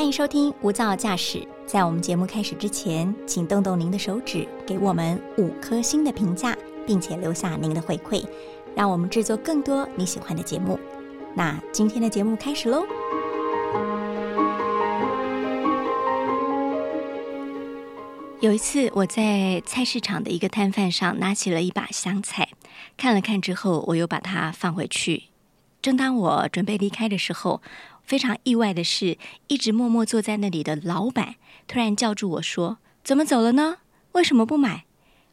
欢迎收听无噪驾驶。在我们节目开始之前，请动动您的手指，给我们五颗星的评价，并且留下您的回馈，让我们制作更多你喜欢的节目。那今天的节目开始喽。有一次，我在菜市场的一个摊贩上拿起了一把香菜，看了看之后，我又把它放回去。正当我准备离开的时候，非常意外的是，一直默默坐在那里的老板突然叫住我说：“怎么走了呢？为什么不买？”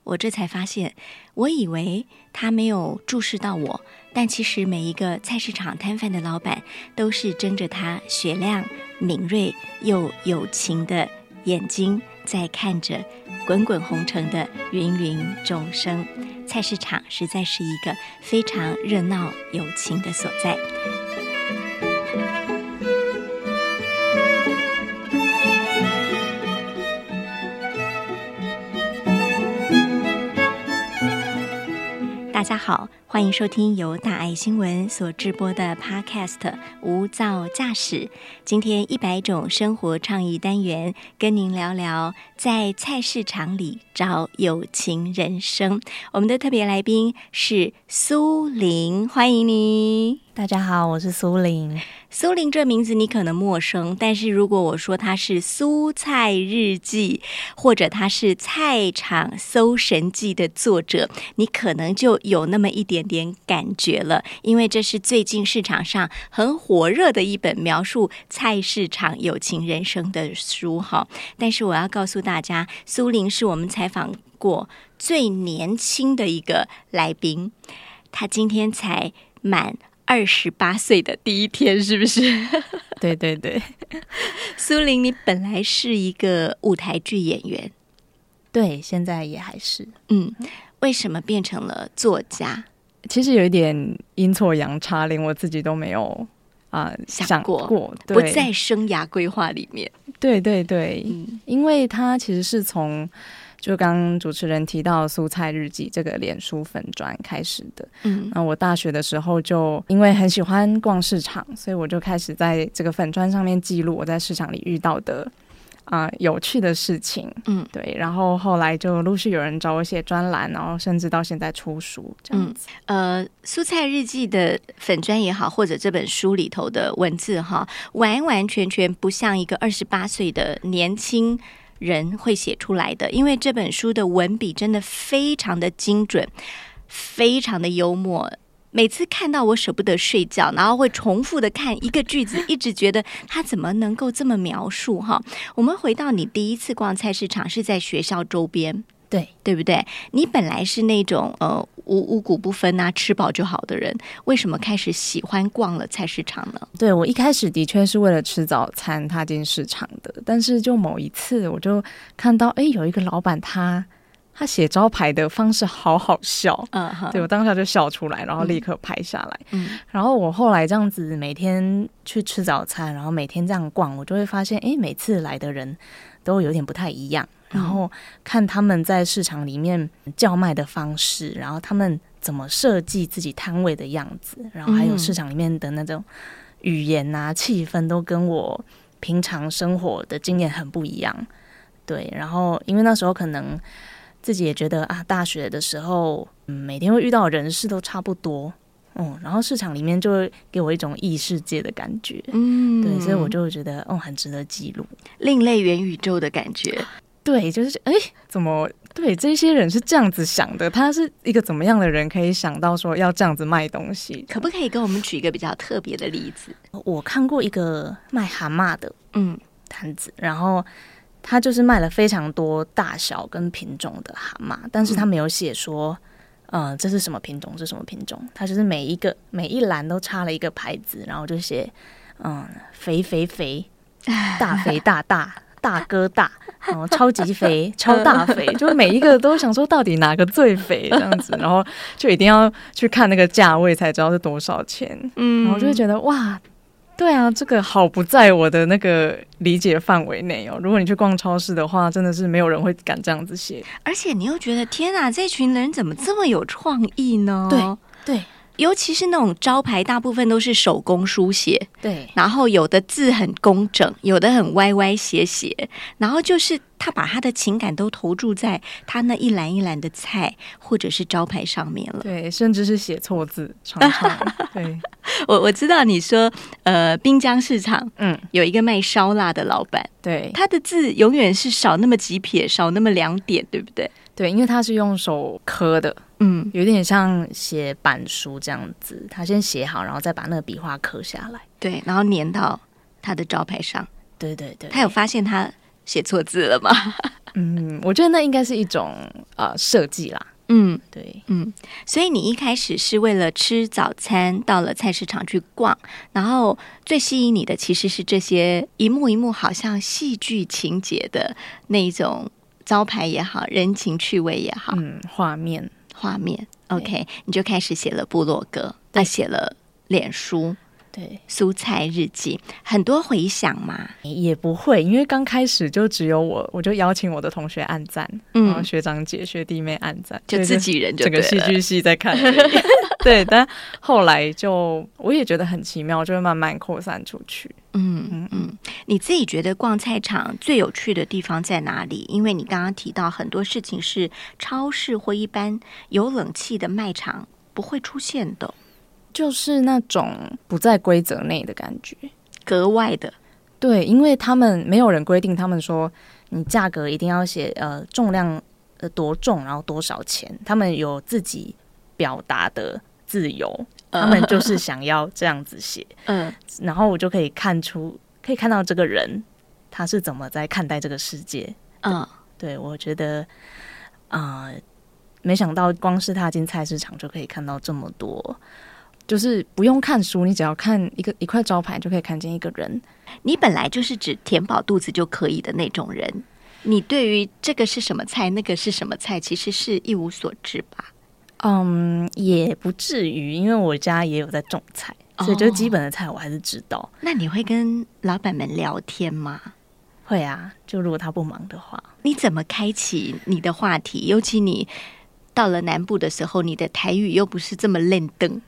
我这才发现，我以为他没有注视到我，但其实每一个菜市场摊贩的老板都是睁着他雪亮、敏锐又有情的眼睛。在看着滚滚红尘的芸芸众生，菜市场实在是一个非常热闹有情的所在。大家好。欢迎收听由大爱新闻所直播的 Podcast《无噪驾驶》。今天一百种生活倡议单元，跟您聊聊在菜市场里找有情人生。我们的特别来宾是苏玲，欢迎你。大家好，我是苏玲。苏玲这名字你可能陌生，但是如果我说她是《蔬菜日记》，或者她是《菜场搜神记》的作者，你可能就有那么一点点点感觉了。因为这是最近市场上很火热的一本描述菜市场友情人生的书哈。但是我要告诉大家，苏玲是我们采访过最年轻的一个来宾，他今天才满。二十八岁的第一天，是不是？对对对，苏玲，你本来是一个舞台剧演员，对，现在也还是。嗯，为什么变成了作家？其实有一点阴错阳差，连我自己都没有啊想过，不在生涯规划里面。对对对，嗯因为他其实是从。就刚主持人提到《蔬菜日记》这个脸书粉砖开始的，嗯，那我大学的时候就因为很喜欢逛市场，所以我就开始在这个粉砖上面记录我在市场里遇到的啊有趣的事情，嗯，对，然后后来就陆续有人找我写专栏，然后甚至到现在出书这样子。呃，《蔬菜日记》的粉砖也好，或者这本书里头的文字哈，完完全全不像一个二十八岁的年轻。人会写出来的，因为这本书的文笔真的非常的精准，非常的幽默。每次看到我舍不得睡觉，然后会重复的看一个句子，一直觉得他怎么能够这么描述哈？我们回到你第一次逛菜市场是在学校周边。对，对不对？你本来是那种呃五五谷不分啊，吃饱就好的人，为什么开始喜欢逛了菜市场呢？对我一开始的确是为了吃早餐踏进市场的，但是就某一次我就看到，哎，有一个老板他他写招牌的方式好好笑，嗯，对我当下就笑出来，然后立刻拍下来。嗯，然后我后来这样子每天去吃早餐，然后每天这样逛，我就会发现，哎，每次来的人都有点不太一样。然后看他们在市场里面叫卖的方式，然后他们怎么设计自己摊位的样子，然后还有市场里面的那种语言啊、气氛，都跟我平常生活的经验很不一样。对，然后因为那时候可能自己也觉得啊，大学的时候嗯每天会遇到人事都差不多，嗯，然后市场里面就会给我一种异世界的感觉，嗯，对，所以我就觉得哦，很值得记录，另类元宇宙的感觉。对，就是哎，怎么对这些人是这样子想的？他是一个怎么样的人，可以想到说要这样子卖东西？可不可以跟我们举一个比较特别的例子？我看过一个卖蛤蟆的，嗯，摊子，然后他就是卖了非常多大小跟品种的蛤蟆，但是他没有写说，嗯，这是什么品种，这是什么品种？他就是每一个每一栏都插了一个牌子，然后就写，嗯，肥肥肥，大肥大大。大哥大，然后，超级肥，超大肥，就每一个都想说到底哪个最肥这样子，然后就一定要去看那个价位才知道是多少钱，嗯，然后就会觉得哇，对啊，这个好不在我的那个理解范围内哦。如果你去逛超市的话，真的是没有人会敢这样子写，而且你又觉得天哪，这群人怎么这么有创意呢？对对。尤其是那种招牌，大部分都是手工书写，对，然后有的字很工整，有的很歪歪斜斜，然后就是他把他的情感都投注在他那一栏一栏的菜或者是招牌上面了，对，甚至是写错字，常常。对，我我知道你说，呃，滨江市场，嗯，有一个卖烧腊的老板，对，他的字永远是少那么几撇，少那么两点，对不对？对，因为他是用手刻的。嗯，有点像写板书这样子，他先写好，然后再把那个笔画刻下来，对，然后粘到他的招牌上。对对对，他有发现他写错字了吗？嗯，我觉得那应该是一种呃设计啦。嗯，对，嗯，所以你一开始是为了吃早餐到了菜市场去逛，然后最吸引你的其实是这些一幕一幕好像戏剧情节的那一种招牌也好，人情趣味也好，嗯，画面。画面，OK，你就开始写了部落格，再写了脸书，对，蔬菜日记，很多回想嘛，也不会，因为刚开始就只有我，我就邀请我的同学按赞，嗯，学长姐、学弟妹按赞，就自己人就，整个戏剧系在看，对，但后来就我也觉得很奇妙，就会慢慢扩散出去。嗯嗯。嗯，你自己觉得逛菜场最有趣的地方在哪里？因为你刚刚提到很多事情是超市或一般有冷气的卖场不会出现的，就是那种不在规则内的感觉，格外的。对，因为他们没有人规定，他们说你价格一定要写呃重量呃多重，然后多少钱，他们有自己表达的自由。他们就是想要这样子写，嗯，然后我就可以看出，可以看到这个人他是怎么在看待这个世界。嗯，对我觉得，啊，没想到光是踏进菜市场就可以看到这么多，就是不用看书，你只要看一个一块招牌就可以看见一个人。你本来就是只填饱肚子就可以的那种人，你对于这个是什么菜，那个是什么菜，其实是一无所知吧。嗯，也不至于，因为我家也有在种菜，所以就基本的菜我还是知道。那你会跟老板们聊天吗？会啊，就如果他不忙的话。你怎么开启你的话题？尤其你到了南部的时候，你的台语又不是这么练凳。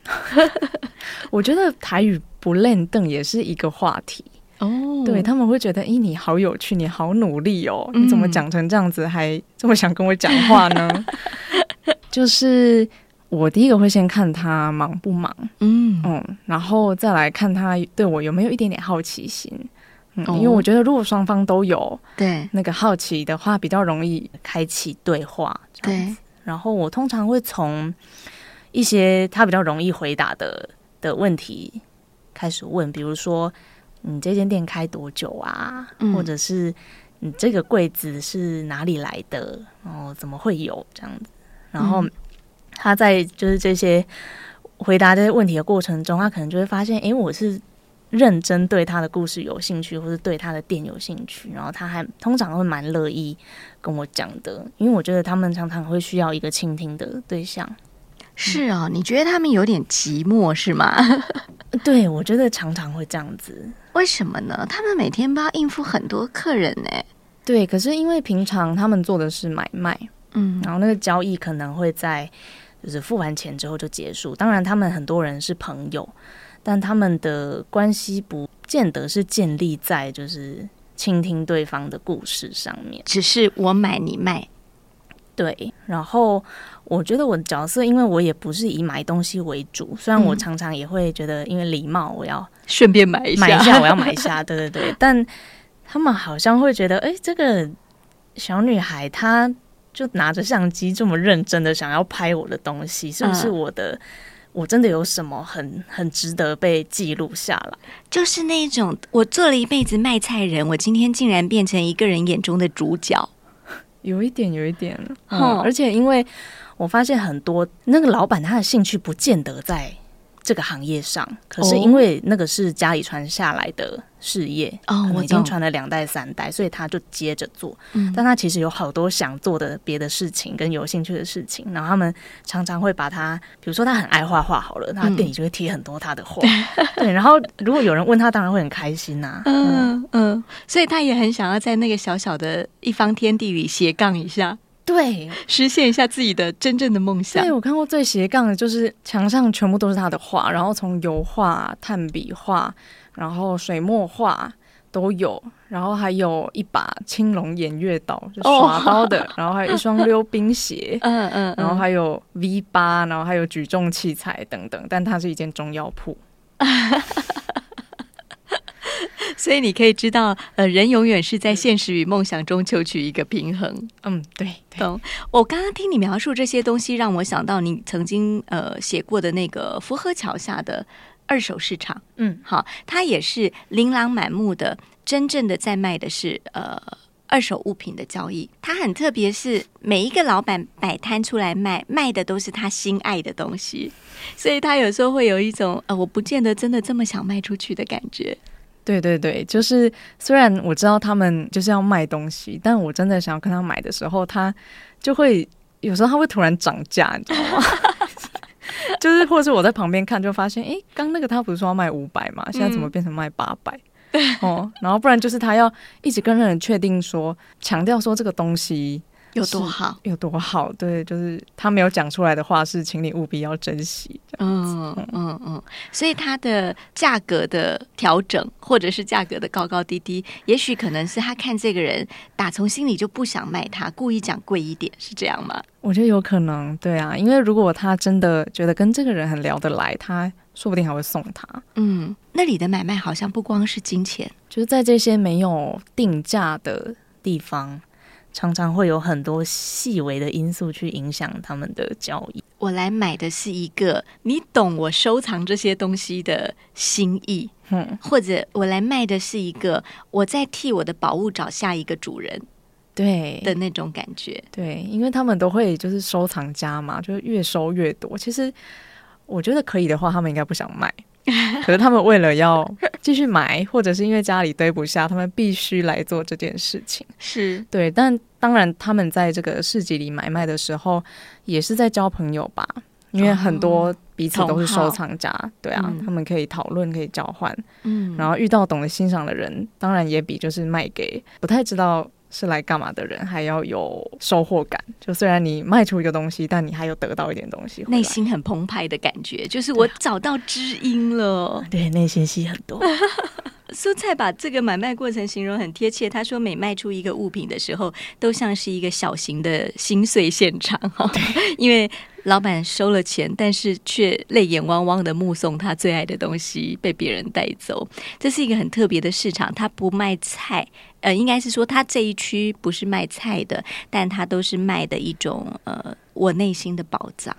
我觉得台语不练凳也是一个话题哦。对他们会觉得，咦，你好有趣，你好努力哦，你怎么讲成这样子，还这么想跟我讲话呢？就是我第一个会先看他忙不忙，嗯嗯，然后再来看他对我有没有一点点好奇心，嗯，因为我觉得如果双方都有对那个好奇的话，比较容易开启对话，对。然后我通常会从一些他比较容易回答的的问题开始问，比如说你这间店开多久啊？或者是你这个柜子是哪里来的？哦，怎么会有这样子？然后他在就是这些回答这些问题的过程中，他可能就会发现，哎，我是认真对他的故事有兴趣，或是对他的店有兴趣。然后他还通常会蛮乐意跟我讲的，因为我觉得他们常常会需要一个倾听的对象。是啊，你觉得他们有点寂寞是吗？对，我觉得常常会这样子。为什么呢？他们每天都要应付很多客人呢。对，可是因为平常他们做的是买卖。嗯，然后那个交易可能会在就是付完钱之后就结束。当然，他们很多人是朋友，但他们的关系不见得是建立在就是倾听对方的故事上面。只是我买你卖，对。然后我觉得我的角色，因为我也不是以买东西为主，虽然我常常也会觉得因为礼貌，我要顺便买一买一下，我要买一下，对对对。但他们好像会觉得，哎，这个小女孩她。就拿着相机这么认真的想要拍我的东西，是不是我的？我真的有什么很很值得被记录下来？就是那种我做了一辈子卖菜人，我今天竟然变成一个人眼中的主角，有一点，有一点。嗯，而且因为我发现很多那个老板他的兴趣不见得在。这个行业上，可是因为那个是家里传下来的事业，哦，我已经传了两代三代，所以他就接着做。嗯，但他其实有好多想做的别的事情跟有兴趣的事情，然后他们常常会把他，比如说他很爱画画，好了，他店里就会贴很多他的画。对，然后如果有人问他，当然会很开心呐。嗯嗯，所以他也很想要在那个小小的一方天地里斜杠一下。对，实现一下自己的真正的梦想。对我看过最斜杠的就是墙上全部都是他的画，然后从油画、炭笔画，然后水墨画都有，然后还有一把青龙偃月刀，就耍刀的，然后还有一双溜冰鞋，嗯嗯，然后还有 V 八，然后还有举重器材等等。但它是一间中药铺。所以你可以知道，呃，人永远是在现实与梦想中求取一个平衡。嗯，对，懂。我刚刚听你描述这些东西，让我想到你曾经呃写过的那个福河桥下的二手市场。嗯，好，它也是琳琅满目的，真正的在卖的是呃二手物品的交易。它很特别，是每一个老板摆摊出来卖，卖的都是他心爱的东西，所以他有时候会有一种呃，我不见得真的这么想卖出去的感觉。对对对，就是虽然我知道他们就是要卖东西，但我真的想要跟他买的时候，他就会有时候他会突然涨价，你知道吗？就是或者是我在旁边看，就发现，哎，刚那个他不是说要卖五百嘛，现在怎么变成卖八百？哦，然后不然就是他要一直跟人确定说，强调说这个东西。有多好，有多好？对，就是他没有讲出来的话，是请你务必要珍惜。嗯嗯嗯，所以它的价格的调整，或者是价格的高高低低，也许可能是他看这个人打从心里就不想卖他，故意讲贵一点，是这样吗？我觉得有可能，对啊，因为如果他真的觉得跟这个人很聊得来，他说不定还会送他。嗯，那里的买卖好像不光是金钱，就是在这些没有定价的地方。常常会有很多细微的因素去影响他们的交易。我来买的是一个你懂我收藏这些东西的心意，嗯，或者我来卖的是一个我在替我的宝物找下一个主人，对的那种感觉。对，因为他们都会就是收藏家嘛，就是越收越多。其实我觉得可以的话，他们应该不想卖。可是他们为了要继续买，或者是因为家里堆不下，他们必须来做这件事情。是对，但当然，他们在这个市集里买卖的时候，也是在交朋友吧？因为很多彼此都是收藏家，对啊，他们可以讨论，可以交换。嗯，然后遇到懂得欣赏的人，当然也比就是卖给不太知道。是来干嘛的人，还要有收获感。就虽然你卖出一个东西，但你还有得到一点东西，内心很澎湃的感觉，就是我找到知音了。对，内心戏很多。蔬菜把这个买卖过程形容很贴切。他说，每卖出一个物品的时候，都像是一个小型的心碎现场。哈，因为老板收了钱，但是却泪眼汪汪的目送他最爱的东西被别人带走。这是一个很特别的市场。他不卖菜，呃，应该是说他这一区不是卖菜的，但他都是卖的一种呃，我内心的宝藏。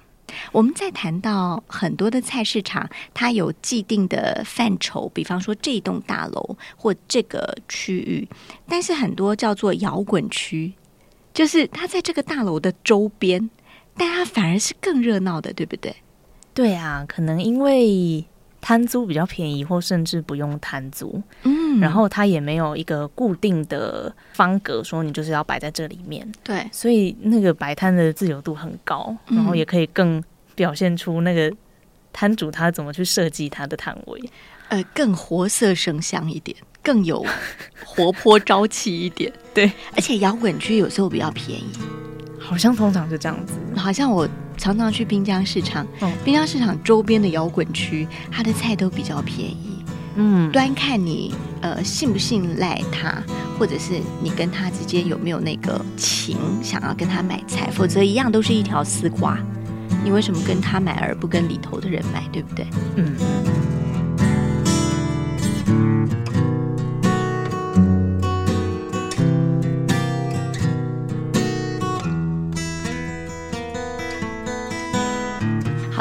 我们在谈到很多的菜市场，它有既定的范畴，比方说这栋大楼或这个区域，但是很多叫做摇滚区，就是它在这个大楼的周边，但它反而是更热闹的，对不对？对啊，可能因为摊租比较便宜，或甚至不用摊租，嗯，然后它也没有一个固定的方格，说你就是要摆在这里面，对，所以那个摆摊的自由度很高，然后也可以更。表现出那个摊主他怎么去设计他的摊位，呃，更活色生香一点，更有活泼朝气一点。对，而且摇滚区有时候比较便宜，好像通常是这样子。好像我常常去滨江市场，滨江市场周边的摇滚区，它的菜都比较便宜。嗯，端看你呃信不信赖他，或者是你跟他之间有没有那个情，想要跟他买菜，否则一样都是一条丝瓜。你为什么跟他买而不跟里头的人买，对不对？嗯。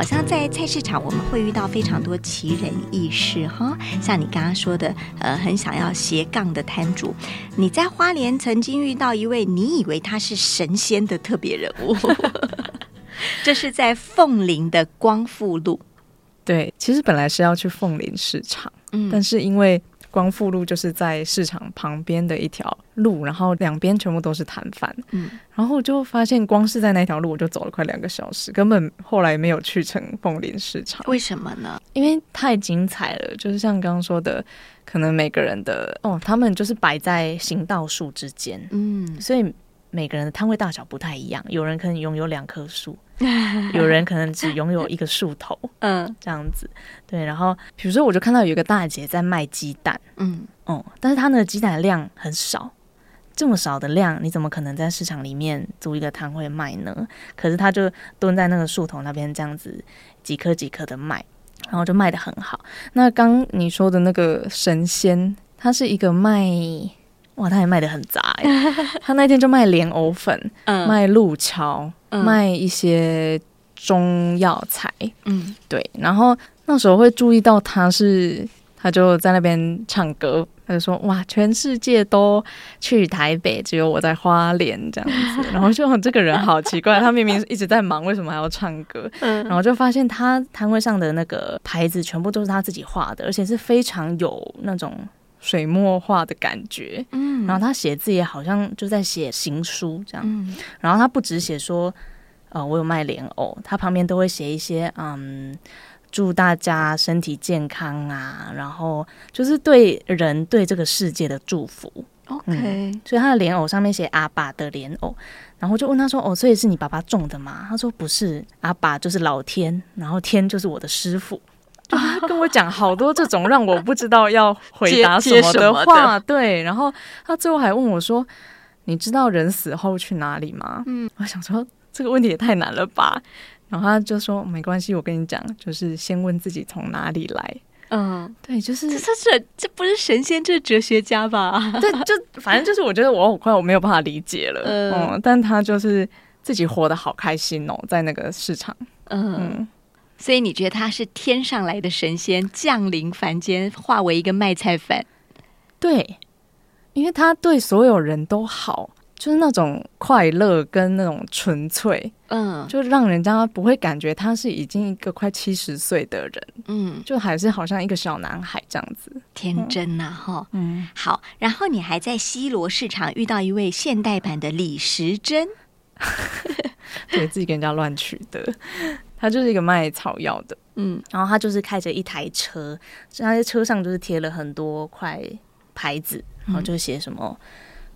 像在菜市场，我们会遇到非常多奇人异事哈。像你刚刚说的，呃，很想要斜杠的摊主，你在花莲曾经遇到一位你以为他是神仙的特别人物。这是在凤林的光复路，对，其实本来是要去凤林市场，嗯，但是因为光复路就是在市场旁边的一条路，然后两边全部都是摊贩，嗯，然后就发现光是在那条路我就走了快两个小时，根本后来没有去成凤林市场，为什么呢？因为太精彩了，就是像刚刚说的，可能每个人的哦，他们就是摆在行道树之间，嗯，所以。每个人的摊位大小不太一样，有人可能拥有两棵树，有人可能只拥有一个树头，嗯，这样子。对，然后比如说，我就看到有一个大姐在卖鸡蛋，嗯，哦，但是她那个鸡蛋量很少，这么少的量，你怎么可能在市场里面租一个摊位卖呢？可是她就蹲在那个树头那边，这样子几颗几颗的卖，然后就卖的很好。那刚你说的那个神仙，他是一个卖。哇，他也卖的很杂哎！他那天就卖莲藕粉，卖路桥，卖一些中药材。嗯，对。然后那时候会注意到他是，他就在那边唱歌，他就说：“哇，全世界都去台北，只有我在花莲这样子。”然后就这个人好奇怪，他明明一直在忙，为什么还要唱歌？嗯，然后就发现他摊位上的那个牌子全部都是他自己画的，而且是非常有那种。水墨画的感觉，嗯，然后他写字也好像就在写行书这样，嗯，然后他不只写说，呃，我有卖莲藕，他旁边都会写一些，嗯，祝大家身体健康啊，然后就是对人对这个世界的祝福，OK，所以他的莲藕上面写阿爸的莲藕，然后就问他说，哦，所以是你爸爸种的吗？他说不是，阿爸就是老天，然后天就是我的师傅。他跟我讲好多这种让我不知道要回答什么的话，对。然后他最后还问我说：“你知道人死后去哪里吗？”嗯，我想说这个问题也太难了吧。然后他就说：“没关系，我跟你讲，就是先问自己从哪里来。”嗯，对，就是这是这不是神仙，这是哲学家吧？对，就反正就是我觉得我很快我没有办法理解了。嗯，但他就是自己活得好开心哦，在那个市场。嗯。所以你觉得他是天上来的神仙降临凡间，化为一个卖菜贩？对，因为他对所有人都好，就是那种快乐跟那种纯粹，嗯，就让人家不会感觉他是已经一个快七十岁的人，嗯，就还是好像一个小男孩这样子，天真呐，哈，嗯，好。然后你还在西罗市场遇到一位现代版的李时珍，对自己跟人家乱取的。他就是一个卖草药的，嗯，然后他就是开着一台车，他在车上就是贴了很多块牌子，然后就写什么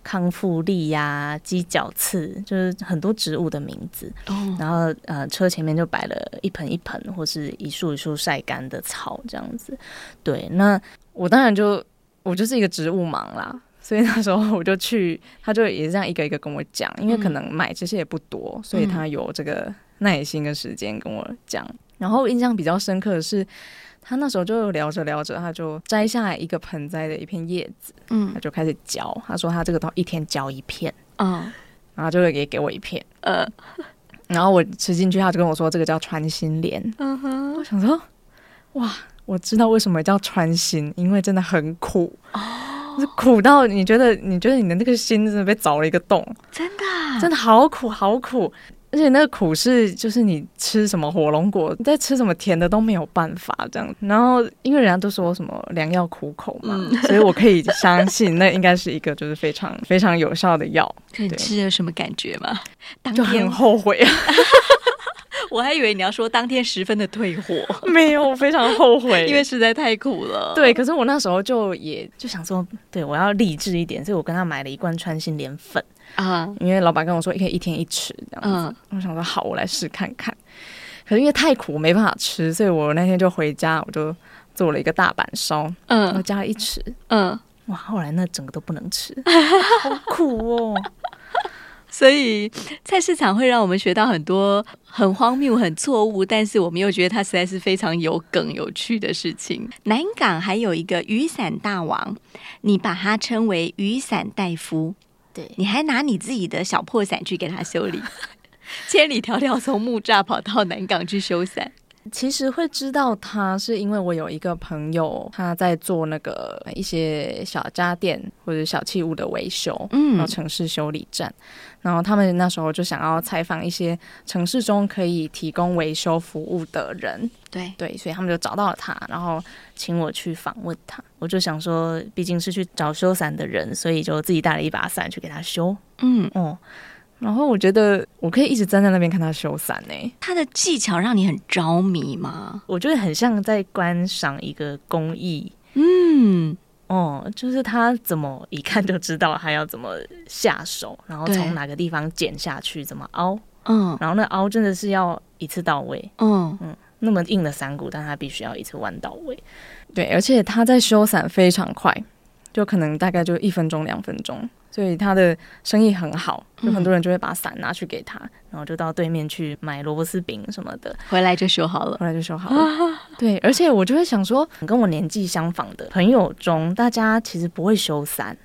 康复力呀、鸡脚刺，就是很多植物的名字。哦，然后呃，车前面就摆了一盆一盆或是一束一束晒干的草，这样子。对，那我当然就我就是一个植物盲啦，所以那时候我就去，他就也是这样一个一个跟我讲，因为可能买这些也不多，所以他有这个。耐心跟时间跟我讲，然后印象比较深刻的是，他那时候就聊着聊着，他就摘下来一个盆栽的一片叶子，嗯，他就开始嚼。他说他这个都一天嚼一片，嗯，然后就会给给我一片，呃，然后我吃进去，他就跟我说这个叫穿心莲。嗯哼，我想说，哇，我知道为什么叫穿心，因为真的很苦。哦，苦到你觉得你觉得你的那个心真的被凿了一个洞，真的，真的好苦好苦。而且那个苦是，就是你吃什么火龙果，在吃什么甜的都没有办法这样。然后因为人家都说什么良药苦口嘛，所以我可以相信那应该是一个就是非常非常有效的药。你吃了什么感觉吗？就很后悔啊！我还以为你要说当天十分的退货，没有，我非常后悔，因为实在太苦了。对，可是我那时候就也就想说，对我要励志一点，所以我跟他买了一罐穿心莲粉。啊，因为老板跟我说可以一天一匙这样子，我想说好，我来试看看。可是因为太苦，没办法吃，所以我那天就回家，我就做了一个大板烧，嗯，我加了一匙，嗯，哇，后来那整个都不能吃，好苦哦。所以菜市场会让我们学到很多很荒谬、很错误，但是我们又觉得它实在是非常有梗、有趣的事情。南港还有一个雨伞大王，你把它称为雨伞大夫。对，你还拿你自己的小破伞去给他修理，千里迢迢从木栅跑到南港去修伞。其实会知道他，是因为我有一个朋友，他在做那个一些小家电或者小器物的维修，嗯，然后城市修理站，然后他们那时候就想要采访一些城市中可以提供维修服务的人，对。对，所以他们就找到了他，然后请我去访问他。我就想说，毕竟是去找修伞的人，所以就自己带了一把伞去给他修，嗯。哦。然后我觉得我可以一直站在那边看他修伞呢。他的技巧让你很着迷吗？我觉得很像在观赏一个工艺，嗯，哦，就是他怎么一看就知道他要怎么下手，然后从哪个地方剪下去，怎么凹，嗯，然后那凹真的是要一次到位，嗯。嗯，那么硬的伞骨，但他必须要一次弯到位，对，而且他在修伞非常快，就可能大概就一分钟两分钟。所以他的生意很好，有很多人就会把伞拿去给他，然后就到对面去买萝卜丝饼什么的，回来就修好了，回来就修好了。对，而且我就会想说，跟我年纪相仿的朋友中，大家其实不会修伞，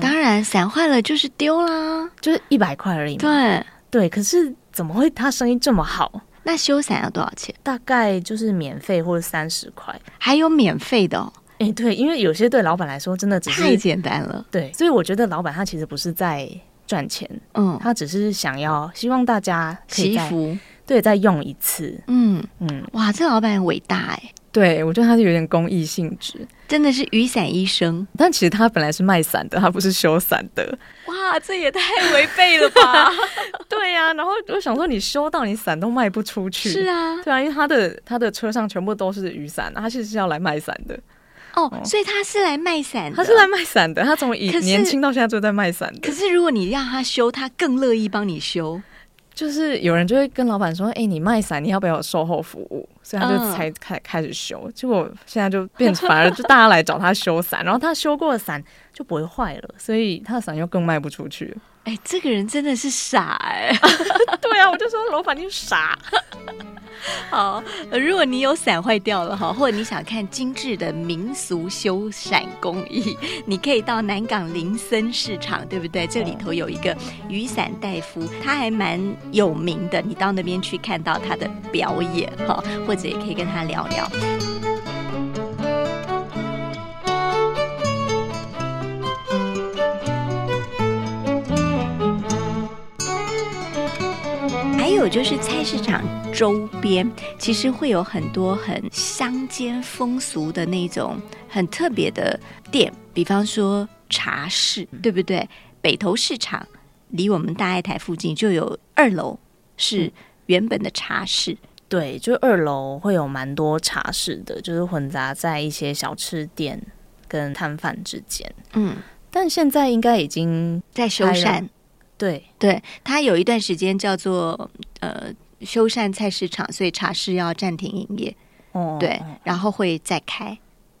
当然伞坏了就是丢啦，就是一百块而已。对对，可是怎么会他生意这么好？那修伞要多少钱？大概就是免费或者三十块，还有免费的。哎，对，因为有些对老板来说真的只是太简单了，对，所以我觉得老板他其实不是在赚钱，嗯，他只是想要希望大家祈福，对，再用一次，嗯嗯，哇，这老板很伟大哎，对我觉得他是有点公益性质，真的是雨伞医生，但其实他本来是卖伞的，他不是修伞的，哇，这也太违背了吧？对呀，然后我想说，你修到你伞都卖不出去，是啊，对啊，因为他的他的车上全部都是雨伞，他其实是要来卖伞的。哦，所以他是来卖伞的。他是来卖伞的，他从以年轻到现在就在卖伞的。可是如果你让他修，他更乐意帮你修。就是有人就会跟老板说：“哎，你卖伞，你要不要有售后服务？”所以他就才开开始修。结果现在就变，反而就大家来找他修伞，然后他修过的伞就不会坏了，所以他的伞又更卖不出去。哎，这个人真的是傻哎！对啊，我就说老板你傻。好，如果你有伞坏掉了哈，或者你想看精致的民俗修伞工艺，你可以到南港林森市场，对不对？这里头有一个雨伞大夫，他还蛮有名的，你到那边去看到他的表演哈，或者也可以跟他聊聊。就是菜市场周边，其实会有很多很乡间风俗的那种很特别的店，比方说茶室，对不对？北投市场离我们大爱台附近就有二楼是原本的茶室，对，就二楼会有蛮多茶室的，就是混杂在一些小吃店跟摊贩之间。嗯，但现在应该已经在修缮。对对，他有一段时间叫做呃修缮菜市场，所以茶室要暂停营业。哦，对，然后会再开，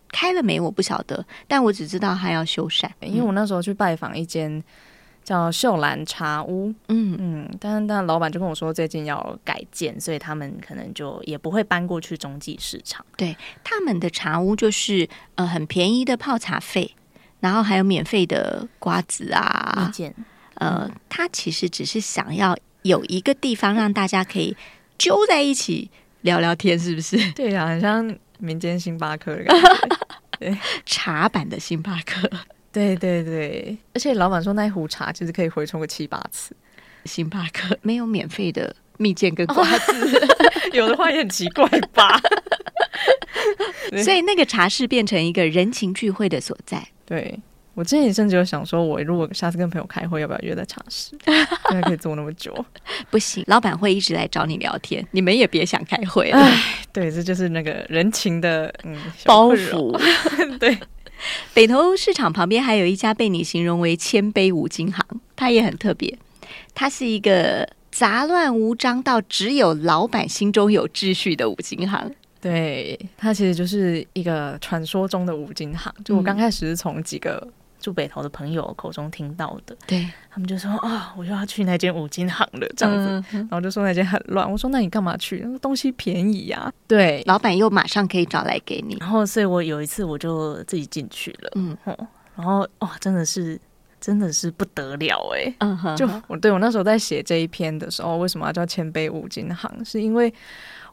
开了没我不晓得，但我只知道他要修缮。因为我那时候去拜访一间叫秀兰茶屋，嗯嗯，但但老板就跟我说最近要改建，所以他们可能就也不会搬过去中继市场。对，他们的茶屋就是呃很便宜的泡茶费，然后还有免费的瓜子啊。呃，他其实只是想要有一个地方让大家可以揪在一起聊聊天，是不是？对呀，很像民间星巴克的感觉，对，茶版的星巴克。对对对，而且老板说那一壶茶其实可以回冲个七八次。星巴克没有免费的蜜饯跟瓜子，有的话也很奇怪吧？所以那个茶室变成一个人情聚会的所在。对。我之前甚至有想说，我如果下次跟朋友开会，要不要约在茶室？应该可以坐那么久。不行，老板会一直来找你聊天，你们也别想开会了。对，这就是那个人情的嗯包袱。对，北投市场旁边还有一家被你形容为千杯五金行，它也很特别。它是一个杂乱无章到只有老板心中有秩序的五金行。对，它其实就是一个传说中的五金行。就我刚开始是从几个。住北头的朋友口中听到的，对他们就说啊，我就要去那间五金行了，这样子，然后就说那间很乱。我说那你干嘛去？东西便宜呀。对，老板又马上可以找来给你。然后，所以我有一次我就自己进去了，嗯，然后哇，真的是真的是不得了哎，嗯哼，就我对我那时候在写这一篇的时候，为什么要叫千杯五金行？是因为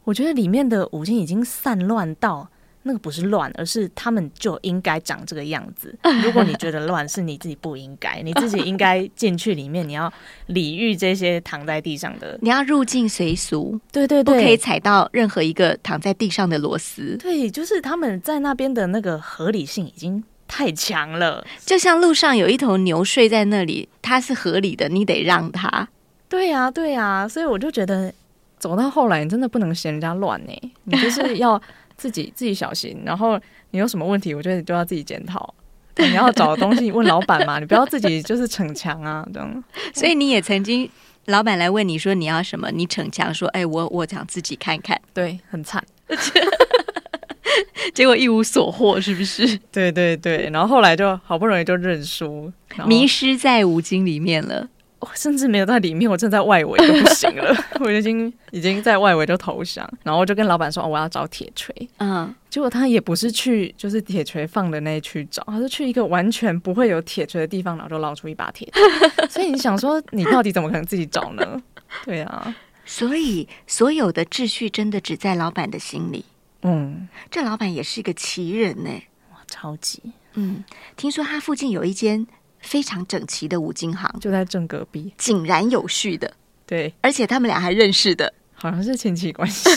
我觉得里面的五金已经散乱到。那个不是乱，而是他们就应该长这个样子。如果你觉得乱，是你自己不应该，你自己应该进去里面，你要礼遇这些躺在地上的，你要入境随俗，对对对，不可以踩到任何一个躺在地上的螺丝。对，就是他们在那边的那个合理性已经太强了。就像路上有一头牛睡在那里，它是合理的，你得让它。对呀，对呀，所以我就觉得走到后来，你真的不能嫌人家乱呢，你就是要。自己自己小心，然后你有什么问题，我觉得你都要自己检讨。你要找东西问老板嘛，你不要自己就是逞强啊，这样。所以你也曾经，老板来问你说你要什么，你逞强说，哎，我我想自己看看，对，很惨，结果一无所获，是不是？对对对，然后后来就好不容易就认输，迷失在五金里面了。甚至没有在里面，我正在外围就不行了，我已经已经在外围就投降，然后就跟老板说：“哦，我要找铁锤。”嗯，结果他也不是去就是铁锤放的那一区找，他是去一个完全不会有铁锤的地方，然后就捞出一把铁锤。所以你想说，你到底怎么可能自己找呢？对啊，所以所有的秩序真的只在老板的心里。嗯，这老板也是一个奇人呢，哇，超级。嗯，听说他附近有一间。非常整齐的五金行就在正隔壁，井然有序的。对，而且他们俩还认识的，好像是亲戚关系。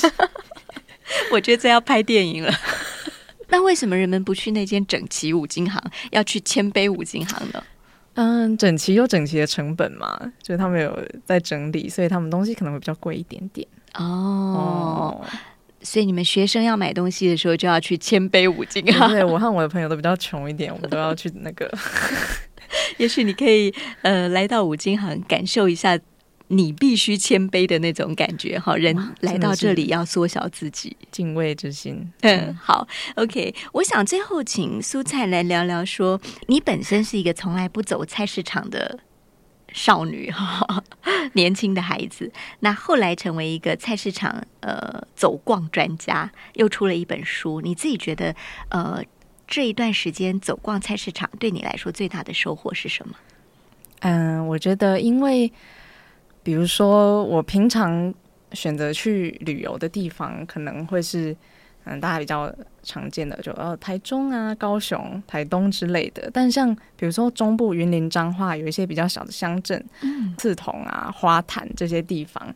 我觉得这要拍电影了。那为什么人们不去那间整齐五金行，要去谦卑五金行呢？嗯，整齐有整齐的成本嘛，就是他们有在整理，所以他们东西可能会比较贵一点点。哦，所以你们学生要买东西的时候，就要去谦卑五金行。对我和我的朋友都比较穷一点，我们都要去那个。也许你可以呃来到五金行感受一下你必须谦卑的那种感觉哈，人来到这里要缩小自己，敬畏之心。嗯，好，OK。我想最后请苏菜来聊聊，说你本身是一个从来不走菜市场的少女哈，年轻的孩子，那后来成为一个菜市场呃走逛专家，又出了一本书，你自己觉得呃。这一段时间走逛菜市场，对你来说最大的收获是什么？嗯，我觉得，因为比如说，我平常选择去旅游的地方，可能会是嗯，大家比较常见的，就呃，台中啊、高雄、台东之类的。但像比如说中部云林彰化，有一些比较小的乡镇，嗯，刺桐啊、花坛这些地方，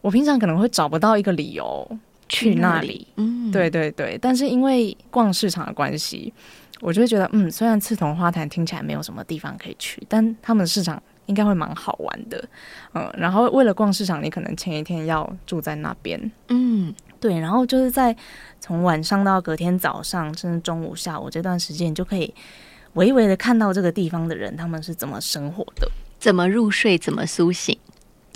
我平常可能会找不到一个理由。去那里，嗯，对对对，但是因为逛市场的关系，我就会觉得，嗯，虽然刺桐花坛听起来没有什么地方可以去，但他们的市场应该会蛮好玩的，嗯，然后为了逛市场，你可能前一天要住在那边，嗯，对，然后就是在从晚上到隔天早上，甚至中午、下午这段时间，你就可以微微的看到这个地方的人他们是怎么生活的，怎么入睡，怎么苏醒。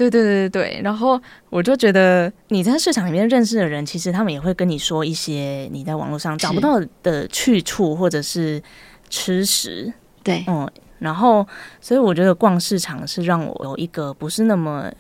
对对对对对，然后我就觉得你在市场里面认识的人，其实他们也会跟你说一些你在网络上找不到的去处或者是吃食。对，嗯，然后所以我觉得逛市场是让我有一个不是那么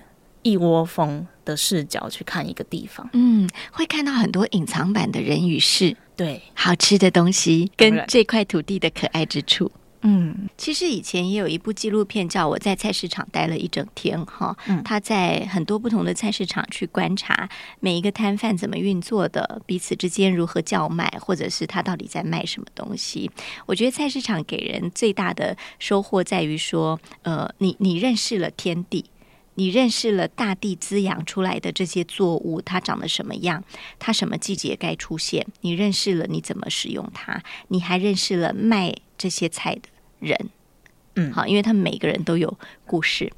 一窝蜂的视角去看一个地方。嗯，会看到很多隐藏版的人与事，对，好吃的东西跟这块土地的可爱之处。嗯，其实以前也有一部纪录片叫《我在菜市场待了一整天》哈，他在很多不同的菜市场去观察每一个摊贩怎么运作的，彼此之间如何叫卖，或者是他到底在卖什么东西。我觉得菜市场给人最大的收获在于说，呃，你你认识了天地，你认识了大地滋养出来的这些作物，它长得什么样，它什么季节该出现，你认识了你怎么使用它，你还认识了卖。这些菜的人，嗯，好，因为他们每个人都有故事，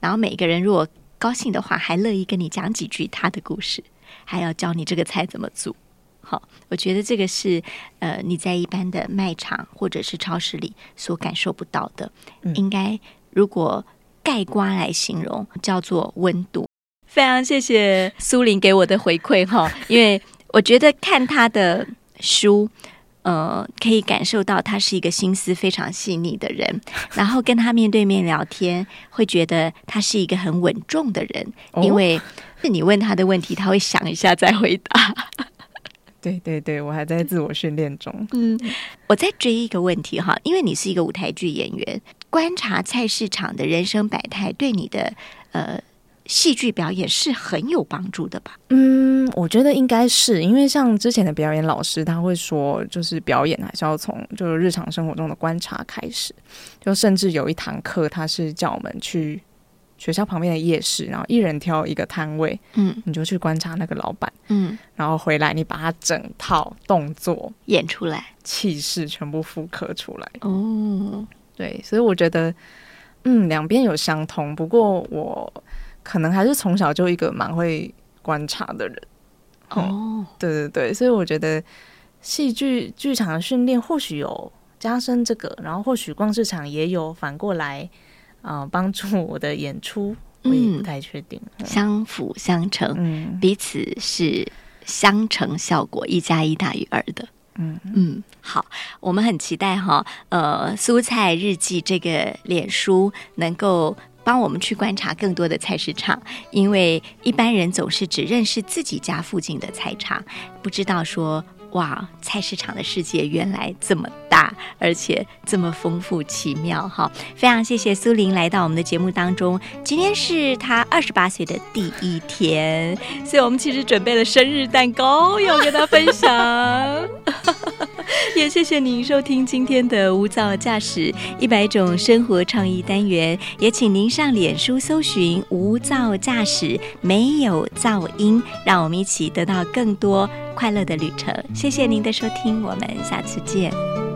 然后每个人如果高兴的话，还乐意跟你讲几句他的故事，还要教你这个菜怎么做。好，我觉得这个是呃你在一般的卖场或者是超市里所感受不到的。应该如果盖瓜来形容，叫做温度。非常谢谢苏林给我的回馈哈，因为我觉得看他的书。呃，可以感受到他是一个心思非常细腻的人，然后跟他面对面聊天，会觉得他是一个很稳重的人，因为是你问他的问题，他会想一下再回答。对对对，我还在自我训练中。嗯，我在追一个问题哈，因为你是一个舞台剧演员，观察菜市场的人生百态，对你的呃。戏剧表演是很有帮助的吧？嗯，我觉得应该是，因为像之前的表演老师，他会说，就是表演还是要从就是日常生活中的观察开始。就甚至有一堂课，他是叫我们去学校旁边的夜市，然后一人挑一个摊位，嗯，你就去观察那个老板，嗯，然后回来你把他整套动作演出来，气势全部复刻出来。哦，对，所以我觉得，嗯，两边有相通，不过我。可能还是从小就一个蛮会观察的人。哦，对对对，所以我觉得戏剧剧场的训练或许有加深这个，然后或许逛市场也有反过来啊帮助我的演出，我也不太确定，相辅相成，嗯，彼此是相乘效果，一加一大于二的。嗯。嗯，好，我们很期待哈，呃，蔬菜日记这个脸书能够帮我们去观察更多的菜市场，因为一般人总是只认识自己家附近的菜场，不知道说。哇，菜市场的世界原来这么大，而且这么丰富奇妙哈！非常谢谢苏玲来到我们的节目当中。今天是她二十八岁的第一天，所以我们其实准备了生日蛋糕要跟她分享。也谢谢您收听今天的无噪驾驶一百种生活创意单元，也请您上脸书搜寻无噪驾驶，没有噪音，让我们一起得到更多快乐的旅程。谢谢您的收听，我们下次见。